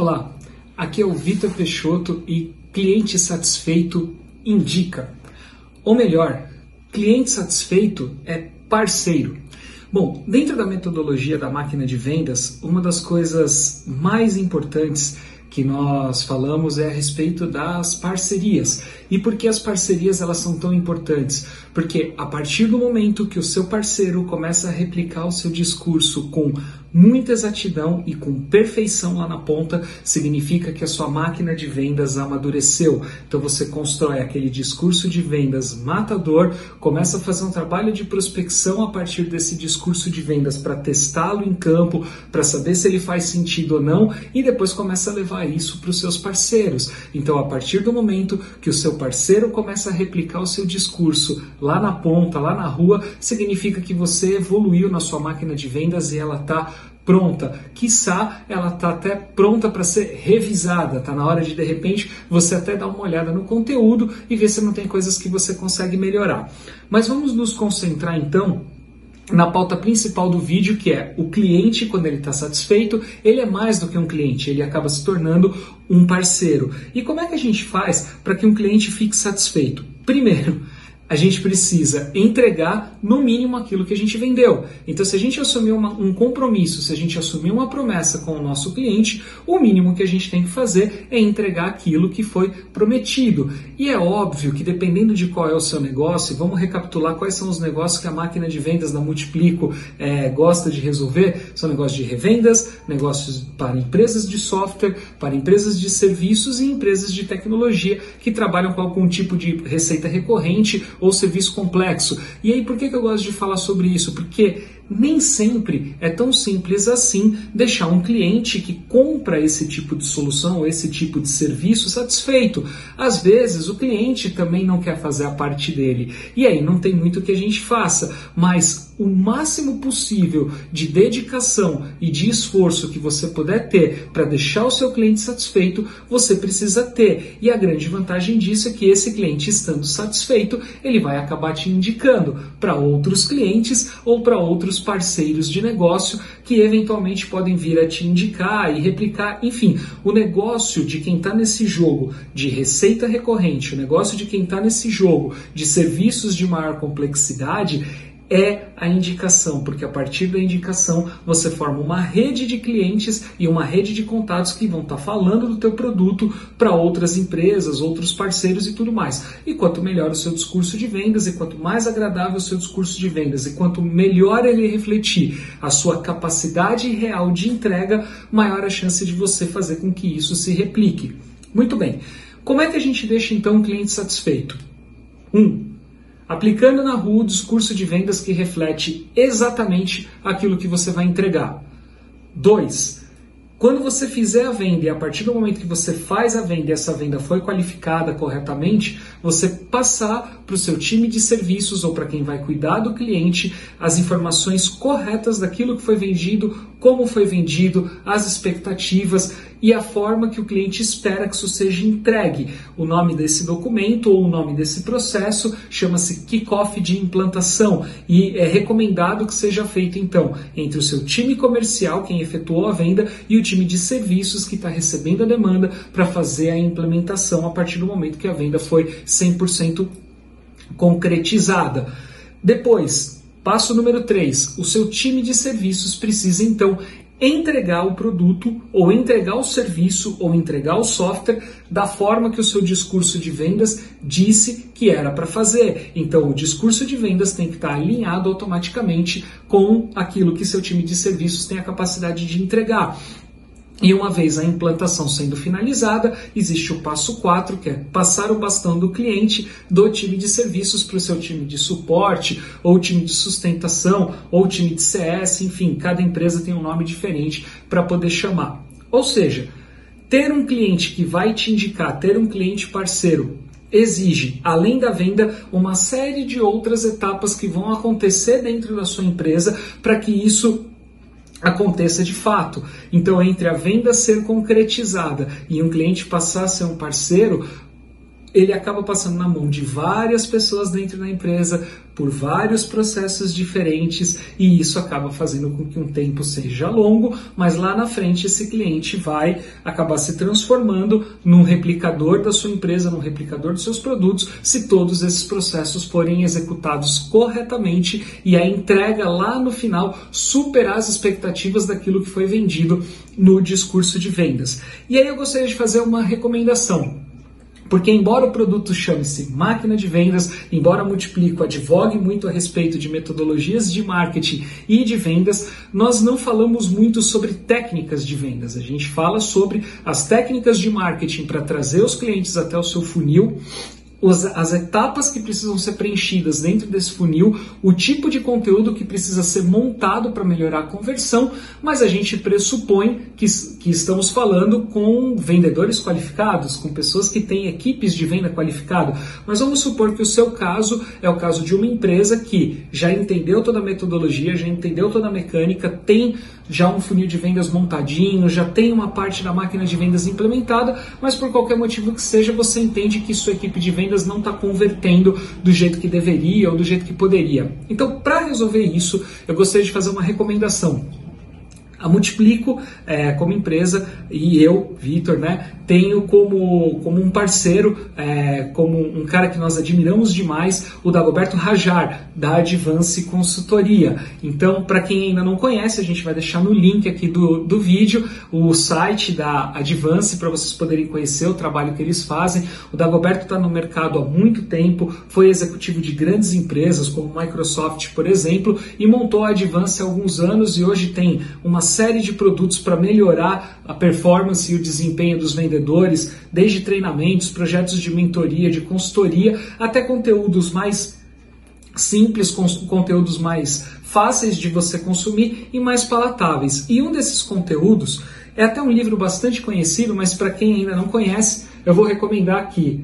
Olá, aqui é o Vitor Peixoto e cliente satisfeito indica. Ou melhor, cliente satisfeito é parceiro. Bom, dentro da metodologia da máquina de vendas, uma das coisas mais importantes que nós falamos é a respeito das parcerias. E por que as parcerias elas são tão importantes? Porque a partir do momento que o seu parceiro começa a replicar o seu discurso com muita exatidão e com perfeição lá na ponta, significa que a sua máquina de vendas amadureceu. Então você constrói aquele discurso de vendas matador, começa a fazer um trabalho de prospecção a partir desse discurso de vendas para testá-lo em campo, para saber se ele faz sentido ou não, e depois começa a levar isso para os seus parceiros. Então, a partir do momento que o seu parceiro começa a replicar o seu discurso lá na ponta, lá na rua, significa que você evoluiu na sua máquina de vendas e ela está pronta. Quiçá ela está até pronta para ser revisada. Está na hora de, de repente, você até dar uma olhada no conteúdo e ver se não tem coisas que você consegue melhorar. Mas vamos nos concentrar então na pauta principal do vídeo, que é o cliente, quando ele está satisfeito, ele é mais do que um cliente, ele acaba se tornando um parceiro. E como é que a gente faz para que um cliente fique satisfeito? Primeiro, a gente precisa entregar no mínimo aquilo que a gente vendeu. Então, se a gente assumir uma, um compromisso, se a gente assumir uma promessa com o nosso cliente, o mínimo que a gente tem que fazer é entregar aquilo que foi prometido. E é óbvio que dependendo de qual é o seu negócio, vamos recapitular quais são os negócios que a máquina de vendas da Multiplico é, gosta de resolver. São negócios de revendas, negócios para empresas de software, para empresas de serviços e empresas de tecnologia que trabalham com algum tipo de receita recorrente ou serviço complexo. E aí, por que, que eu gosto de falar sobre isso? Porque nem sempre é tão simples assim deixar um cliente que compra esse tipo de solução esse tipo de serviço satisfeito. Às vezes o cliente também não quer fazer a parte dele e aí não tem muito que a gente faça, mas o máximo possível de dedicação e de esforço que você puder ter para deixar o seu cliente satisfeito, você precisa ter. E a grande vantagem disso é que esse cliente estando satisfeito, ele vai acabar te indicando para outros clientes ou para outros parceiros de negócio que eventualmente podem vir a te indicar e replicar. Enfim, o negócio de quem está nesse jogo de receita recorrente, o negócio de quem está nesse jogo de serviços de maior complexidade é a indicação, porque a partir da indicação você forma uma rede de clientes e uma rede de contatos que vão estar tá falando do teu produto para outras empresas, outros parceiros e tudo mais. E quanto melhor o seu discurso de vendas e quanto mais agradável o seu discurso de vendas e quanto melhor ele refletir a sua capacidade real de entrega, maior a chance de você fazer com que isso se replique. Muito bem. Como é que a gente deixa então o cliente satisfeito? Um, aplicando na rua o discurso de vendas que reflete exatamente aquilo que você vai entregar. 2. Quando você fizer a venda e a partir do momento que você faz a venda e essa venda foi qualificada corretamente, você passar para o seu time de serviços ou para quem vai cuidar do cliente as informações corretas daquilo que foi vendido, como foi vendido, as expectativas e a forma que o cliente espera que isso seja entregue. O nome desse documento ou o nome desse processo chama-se kickoff de implantação e é recomendado que seja feito então entre o seu time comercial, quem efetuou a venda, e o time de serviços que está recebendo a demanda para fazer a implementação a partir do momento que a venda foi 100% concretizada. Depois, passo número 3, o seu time de serviços precisa então entregar o produto, ou entregar o serviço, ou entregar o software da forma que o seu discurso de vendas disse que era para fazer. Então, o discurso de vendas tem que estar alinhado automaticamente com aquilo que seu time de serviços tem a capacidade de entregar. E uma vez a implantação sendo finalizada, existe o passo 4, que é passar o bastão do cliente do time de serviços para o seu time de suporte, ou time de sustentação, ou time de CS, enfim, cada empresa tem um nome diferente para poder chamar. Ou seja, ter um cliente que vai te indicar, ter um cliente parceiro, exige, além da venda, uma série de outras etapas que vão acontecer dentro da sua empresa para que isso aconteça de fato. Então, entre a venda ser concretizada e um cliente passar a ser um parceiro, ele acaba passando na mão de várias pessoas dentro da empresa, por vários processos diferentes, e isso acaba fazendo com que um tempo seja longo, mas lá na frente esse cliente vai acabar se transformando num replicador da sua empresa, num replicador dos seus produtos, se todos esses processos forem executados corretamente e a entrega lá no final superar as expectativas daquilo que foi vendido no discurso de vendas. E aí eu gostaria de fazer uma recomendação. Porque, embora o produto chame-se máquina de vendas, embora Multiplico advogue muito a respeito de metodologias de marketing e de vendas, nós não falamos muito sobre técnicas de vendas. A gente fala sobre as técnicas de marketing para trazer os clientes até o seu funil as etapas que precisam ser preenchidas dentro desse funil, o tipo de conteúdo que precisa ser montado para melhorar a conversão, mas a gente pressupõe que, que estamos falando com vendedores qualificados, com pessoas que têm equipes de venda qualificado. Mas vamos supor que o seu caso é o caso de uma empresa que já entendeu toda a metodologia, já entendeu toda a mecânica, tem já um funil de vendas montadinho, já tem uma parte da máquina de vendas implementada, mas por qualquer motivo que seja, você entende que sua equipe de vendas não está convertendo do jeito que deveria ou do jeito que poderia. Então, para resolver isso, eu gostaria de fazer uma recomendação. A Multiplico, é, como empresa, e eu, Vitor, né, tenho como, como um parceiro, é, como um cara que nós admiramos demais, o Dagoberto Rajar, da Advance Consultoria. Então, para quem ainda não conhece, a gente vai deixar no link aqui do, do vídeo o site da Advance para vocês poderem conhecer o trabalho que eles fazem. O Dagoberto está no mercado há muito tempo, foi executivo de grandes empresas como Microsoft, por exemplo, e montou a Advance há alguns anos e hoje tem uma série de produtos para melhorar a performance e o desempenho dos vendedores desde treinamentos, projetos de mentoria, de consultoria, até conteúdos mais simples, conteúdos mais fáceis de você consumir e mais palatáveis. E um desses conteúdos é até um livro bastante conhecido, mas para quem ainda não conhece, eu vou recomendar aqui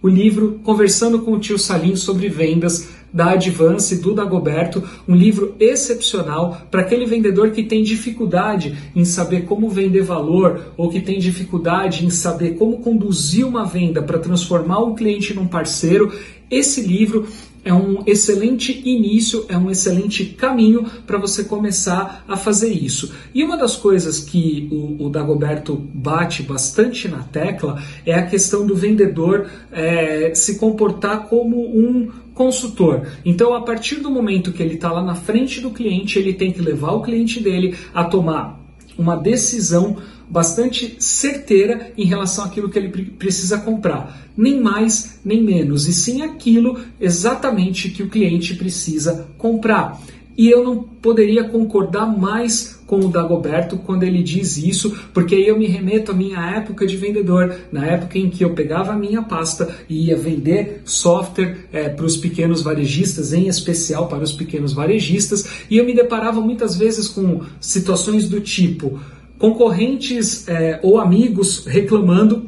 o livro Conversando com o Tio Salim sobre Vendas, da Advance, do Dagoberto, um livro excepcional para aquele vendedor que tem dificuldade em saber como vender valor ou que tem dificuldade em saber como conduzir uma venda para transformar o cliente num parceiro. Esse livro é um excelente início, é um excelente caminho para você começar a fazer isso. E uma das coisas que o, o Dagoberto bate bastante na tecla é a questão do vendedor é, se comportar como um consultor. Então, a partir do momento que ele está lá na frente do cliente, ele tem que levar o cliente dele a tomar uma decisão bastante certeira em relação àquilo que ele precisa comprar. Nem mais, nem menos, e sim aquilo exatamente que o cliente precisa comprar. E eu não poderia concordar mais com o Dagoberto quando ele diz isso, porque aí eu me remeto à minha época de vendedor, na época em que eu pegava a minha pasta e ia vender software é, para os pequenos varejistas, em especial para os pequenos varejistas, e eu me deparava muitas vezes com situações do tipo concorrentes é, ou amigos reclamando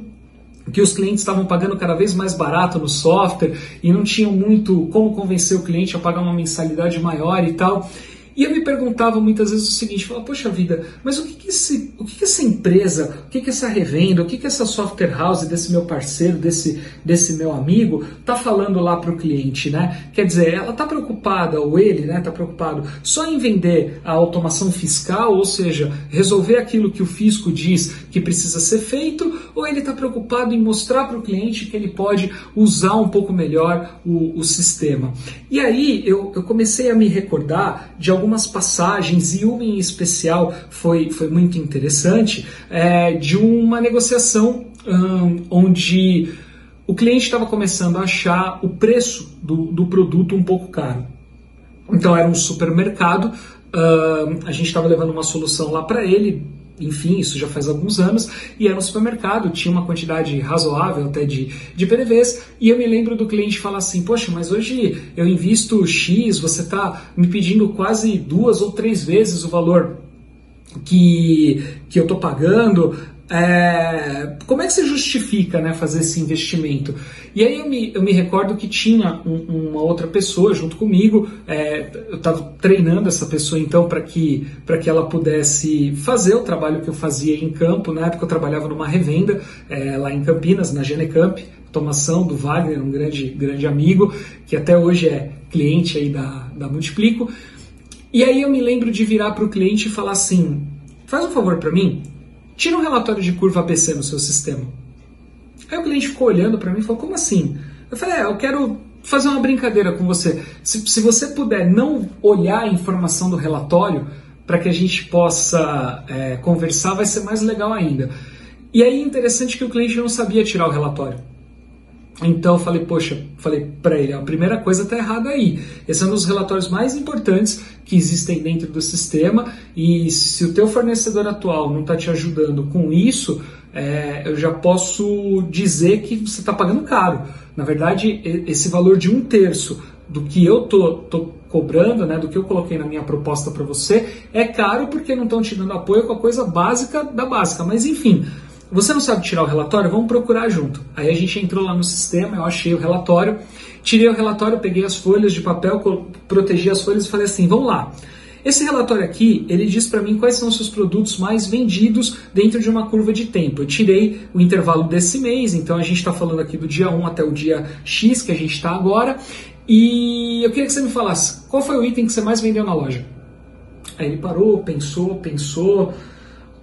que os clientes estavam pagando cada vez mais barato no software e não tinham muito como convencer o cliente a pagar uma mensalidade maior e tal. E eu me perguntava muitas vezes o seguinte, falava, poxa vida, mas o que, que, esse, o que, que essa empresa, o que, que essa revenda, o que, que essa software house desse meu parceiro, desse, desse meu amigo, tá falando lá para o cliente, né? Quer dizer, ela tá preocupada, ou ele, né, tá preocupado só em vender a automação fiscal, ou seja, resolver aquilo que o fisco diz que precisa ser feito, ou ele está preocupado em mostrar para o cliente que ele pode usar um pouco melhor o, o sistema. E aí eu, eu comecei a me recordar de algumas passagens, e uma em especial foi, foi muito interessante, é, de uma negociação um, onde o cliente estava começando a achar o preço do, do produto um pouco caro. Então era um supermercado, uh, a gente estava levando uma solução lá para ele, enfim, isso já faz alguns anos, e era um supermercado, tinha uma quantidade razoável até de, de PDVs, e eu me lembro do cliente falar assim, poxa, mas hoje eu invisto X, você está me pedindo quase duas ou três vezes o valor que, que eu estou pagando, é, como é que você justifica né, fazer esse investimento? E aí eu me, eu me recordo que tinha um, uma outra pessoa junto comigo, é, eu estava treinando essa pessoa então para que, que ela pudesse fazer o trabalho que eu fazia em campo. Na época eu trabalhava numa revenda é, lá em Campinas, na Genecamp, automação do Wagner, um grande, grande amigo, que até hoje é cliente aí da, da Multiplico. E aí eu me lembro de virar para o cliente e falar assim: faz um favor para mim, Tira um relatório de curva ABC no seu sistema. Aí o cliente ficou olhando para mim e falou: Como assim? Eu falei: É, eu quero fazer uma brincadeira com você. Se, se você puder não olhar a informação do relatório para que a gente possa é, conversar, vai ser mais legal ainda. E aí interessante que o cliente não sabia tirar o relatório. Então eu falei, poxa, falei para ele, a primeira coisa está errada aí. Esse é um dos relatórios mais importantes que existem dentro do sistema e se o teu fornecedor atual não está te ajudando com isso, é, eu já posso dizer que você está pagando caro. Na verdade, esse valor de um terço do que eu tô, tô cobrando, né, do que eu coloquei na minha proposta para você, é caro porque não estão te dando apoio com a coisa básica da básica. Mas enfim, você não sabe tirar o relatório? Vamos procurar junto. Aí a gente entrou lá no sistema, eu achei o relatório, tirei o relatório, peguei as folhas de papel, protegi as folhas e falei assim: vamos lá. Esse relatório aqui, ele diz para mim quais são os seus produtos mais vendidos dentro de uma curva de tempo. Eu tirei o intervalo desse mês, então a gente está falando aqui do dia 1 até o dia X, que a gente está agora. E eu queria que você me falasse, qual foi o item que você mais vendeu na loja? Aí ele parou, pensou, pensou,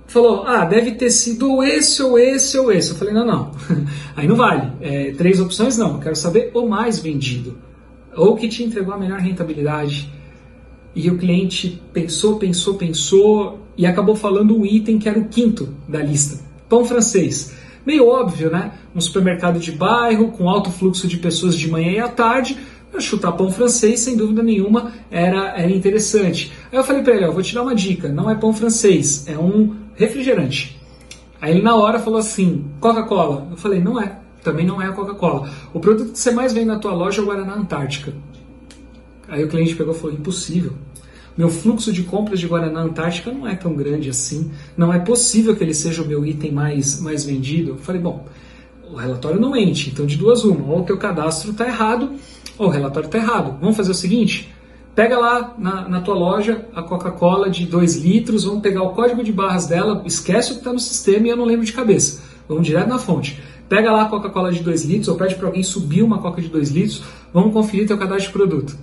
falou, ah, deve ter sido esse ou esse ou esse. Eu falei, não, não, aí não vale. É, três opções não, eu quero saber o mais vendido. Ou que te entregou a melhor rentabilidade. E o cliente pensou, pensou, pensou e acabou falando o item que era o quinto da lista. Pão francês. Meio óbvio, né? Um supermercado de bairro, com alto fluxo de pessoas de manhã e à tarde, chutar pão francês, sem dúvida nenhuma, era, era interessante. Aí eu falei para ele, ó, vou te dar uma dica, não é pão francês, é um refrigerante. Aí ele na hora falou assim, Coca-Cola. Eu falei, não é, também não é a Coca-Cola. O produto que você mais vende na tua loja é o Guaraná Antártica. Aí o cliente pegou e falou, impossível. Meu fluxo de compras de Guaraná Antártica não é tão grande assim. Não é possível que ele seja o meu item mais, mais vendido. Eu falei, bom, o relatório não mente, então de duas uma, ou o teu cadastro está errado, ou o relatório está errado. Vamos fazer o seguinte, pega lá na, na tua loja a Coca-Cola de 2 litros, vamos pegar o código de barras dela, esquece o que está no sistema e eu não lembro de cabeça. Vamos direto na fonte. Pega lá a Coca-Cola de 2 litros, ou pede para alguém subir uma Coca de 2 litros, vamos conferir teu cadastro de produto.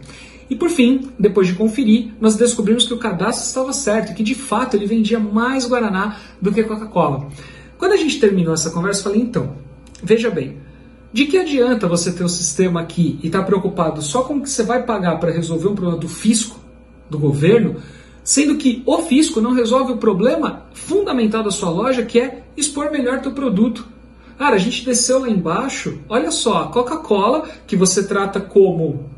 E por fim, depois de conferir, nós descobrimos que o cadastro estava certo e que de fato ele vendia mais Guaraná do que Coca-Cola. Quando a gente terminou essa conversa, eu falei: então, Veja bem, de que adianta você ter um sistema aqui e estar tá preocupado só com o que você vai pagar para resolver um problema do fisco, do governo, sendo que o fisco não resolve o problema fundamental da sua loja, que é expor melhor teu produto. Cara, a gente desceu lá embaixo, olha só, a Coca-Cola, que você trata como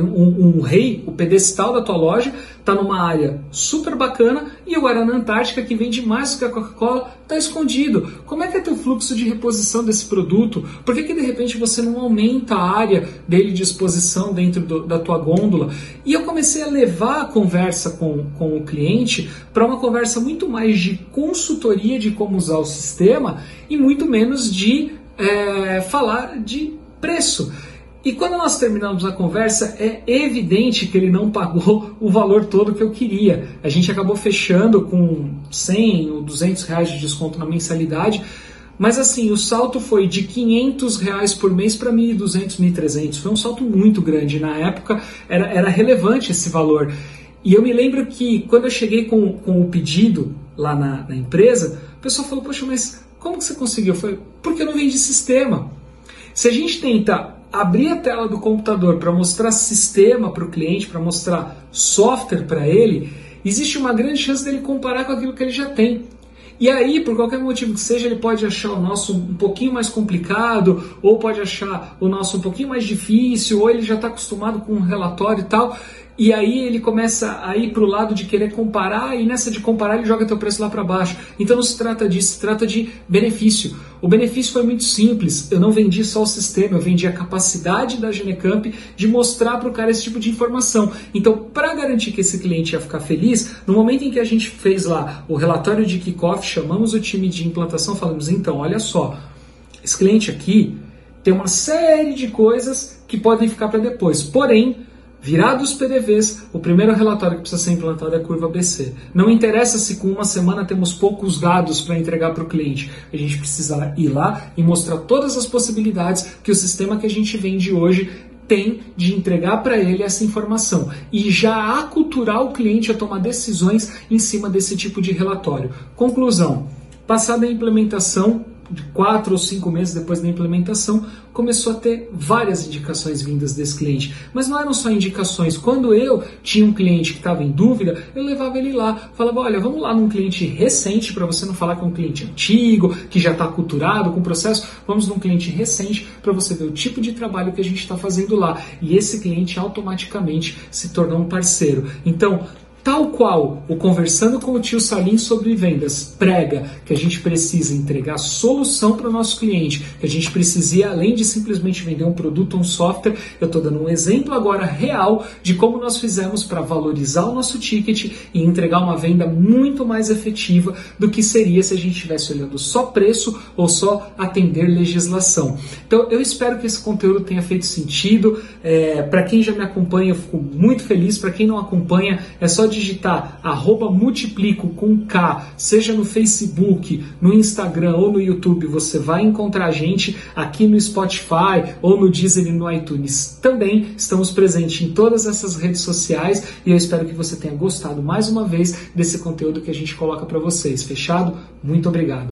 um, um, rei, o pedestal da tua loja, está numa área super bacana e o Guaraná Antártica, que vende mais do que a Coca-Cola, está escondido. Como é que é teu fluxo de reposição desse produto? Por que, que de repente você não aumenta a área dele de exposição dentro do, da tua gôndola? E eu comecei a levar a conversa com, com o cliente para uma conversa muito mais de consultoria de como usar o sistema e muito menos de é, falar de preço. E quando nós terminamos a conversa, é evidente que ele não pagou o valor todo que eu queria. A gente acabou fechando com 100 ou 200 reais de desconto na mensalidade, mas assim, o salto foi de 500 reais por mês para 1.200, 1.300. Foi um salto muito grande. Na época era, era relevante esse valor. E eu me lembro que quando eu cheguei com, com o pedido lá na, na empresa, o pessoal falou, poxa, mas como que você conseguiu? Foi porque eu não vendi sistema. Se a gente tenta abrir a tela do computador para mostrar sistema para o cliente, para mostrar software para ele, existe uma grande chance dele comparar com aquilo que ele já tem. E aí, por qualquer motivo que seja, ele pode achar o nosso um pouquinho mais complicado, ou pode achar o nosso um pouquinho mais difícil, ou ele já está acostumado com um relatório e tal. E aí ele começa a ir para o lado de querer comparar, e nessa de comparar ele joga teu preço lá para baixo. Então não se trata disso, se trata de benefício. O benefício foi muito simples. Eu não vendi só o sistema, eu vendi a capacidade da Genecamp de mostrar para o cara esse tipo de informação. Então, para garantir que esse cliente ia ficar feliz, no momento em que a gente fez lá o relatório de kickoff, chamamos o time de implantação, falamos: então, olha só, esse cliente aqui tem uma série de coisas que podem ficar para depois. Porém, Virados os PDVs, o primeiro relatório que precisa ser implantado é a curva BC. Não interessa se com uma semana temos poucos dados para entregar para o cliente. A gente precisa ir lá e mostrar todas as possibilidades que o sistema que a gente vende hoje tem de entregar para ele essa informação e já aculturar o cliente a tomar decisões em cima desse tipo de relatório. Conclusão: passada a implementação, quatro ou cinco meses depois da implementação, começou a ter várias indicações vindas desse cliente. Mas não eram só indicações. Quando eu tinha um cliente que estava em dúvida, eu levava ele lá, falava: olha, vamos lá num cliente recente, para você não falar que é um cliente antigo, que já está culturado com o processo. Vamos num cliente recente para você ver o tipo de trabalho que a gente está fazendo lá. E esse cliente automaticamente se tornou um parceiro. Então, Tal qual o Conversando com o Tio Salim sobre Vendas prega que a gente precisa entregar solução para o nosso cliente, que a gente precisa ir além de simplesmente vender um produto ou um software, eu estou dando um exemplo agora real de como nós fizemos para valorizar o nosso ticket e entregar uma venda muito mais efetiva do que seria se a gente estivesse olhando só preço ou só atender legislação. Então eu espero que esse conteúdo tenha feito sentido. É, para quem já me acompanha, eu fico muito feliz. Para quem não acompanha, é só digitar arroba multiplico com K, seja no Facebook, no Instagram ou no YouTube, você vai encontrar a gente aqui no Spotify ou no Deezer e no iTunes. Também estamos presentes em todas essas redes sociais e eu espero que você tenha gostado mais uma vez desse conteúdo que a gente coloca para vocês. Fechado? Muito obrigado.